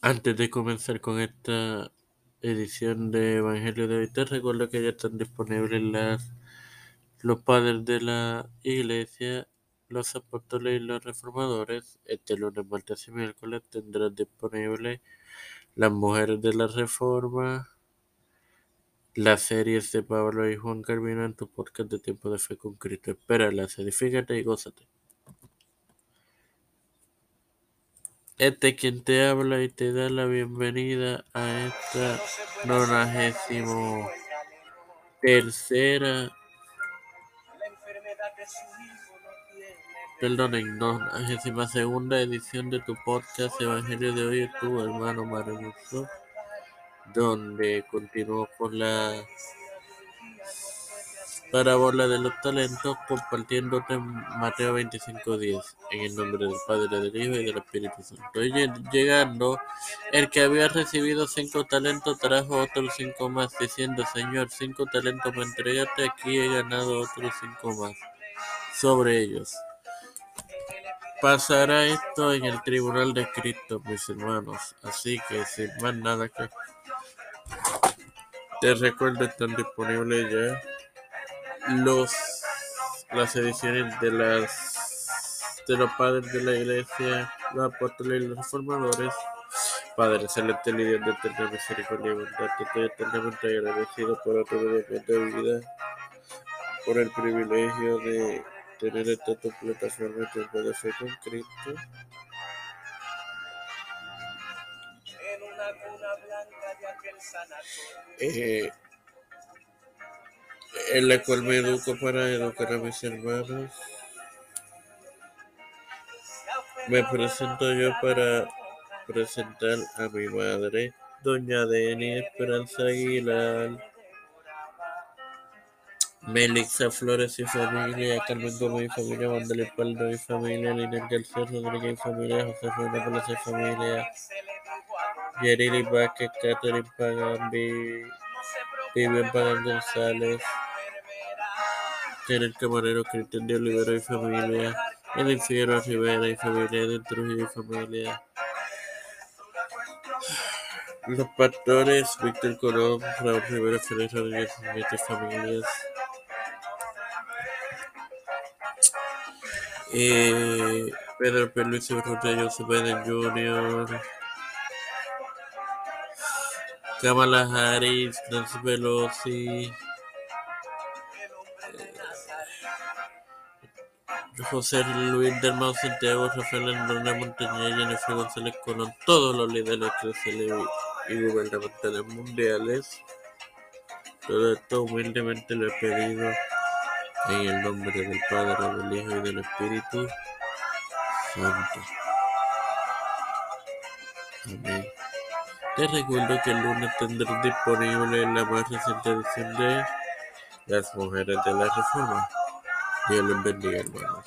Antes de comenzar con esta edición de Evangelio de hoy, te recuerdo que ya están disponibles las, los padres de la iglesia, los apóstoles y los reformadores. Este lunes, martes y miércoles tendrán disponibles las mujeres de la reforma, las series de Pablo y Juan Carvino en tu podcast de Tiempo de Fe con Cristo. Espéralas, edifícate y gózate. Este es quien te habla y te da la bienvenida a esta nonagésimo tercera, perdonen, nonagésima segunda edición de tu podcast Evangelio de hoy, tu hermano maravilloso, donde continúo con la parábola de los talentos compartiéndote Mateo 25.10 en el nombre del Padre, del Hijo y del Espíritu Santo. Llegando, el que había recibido cinco talentos trajo otros cinco más, diciendo, Señor, cinco talentos me entregaste, aquí he ganado otros cinco más sobre ellos. Pasará esto en el tribunal de Cristo, mis hermanos. Así que sin más nada que... Te recuerdo, están disponibles ya los las ediciones de las de los padres de la iglesia, los apóstoles y los reformadores. Padre celestial y Dios de eterna misericordia y bondad, te estoy eternamente agradecido por otro día de vida, por el privilegio de tener esta tu plataforma de de fe con Cristo. Eh, en la cual me educo para educar a mis hermanos. Me presento yo para presentar a mi madre, doña Deni Esperanza Aguilar, Melixa Flores y familia, Carmen Gómez y familia, Vandalí Paldo y familia, Lina García Rodríguez y familia, José Fernández y familia, Yerili Vázquez, Catherine Pagambi, Vivian Pagan González, el Camarero, Cristian de Olivera y familia, Edith Figueroa Rivera y familia, de Trujillo y familia. Los pastores, Víctor Colón, Raúl Rivera, Félix Rodríguez y familias. Eh, Pedro P. Luis Urrutia, Joseph Biden Jr., Kamala Harris, Nancy Pelosi, José Luis del Mau Santiago, Rafael Hernández Montañez, Jennifer González Colón, todos los líderes eclesiales y gubernamentales mundiales. Todo esto humildemente lo he pedido en el nombre del Padre, del Hijo y del Espíritu Santo. Amén. Te recuerdo que el lunes tendré disponible la más reciente edición de Las Mujeres de la Reforma. Dios los bendiga, hermanos.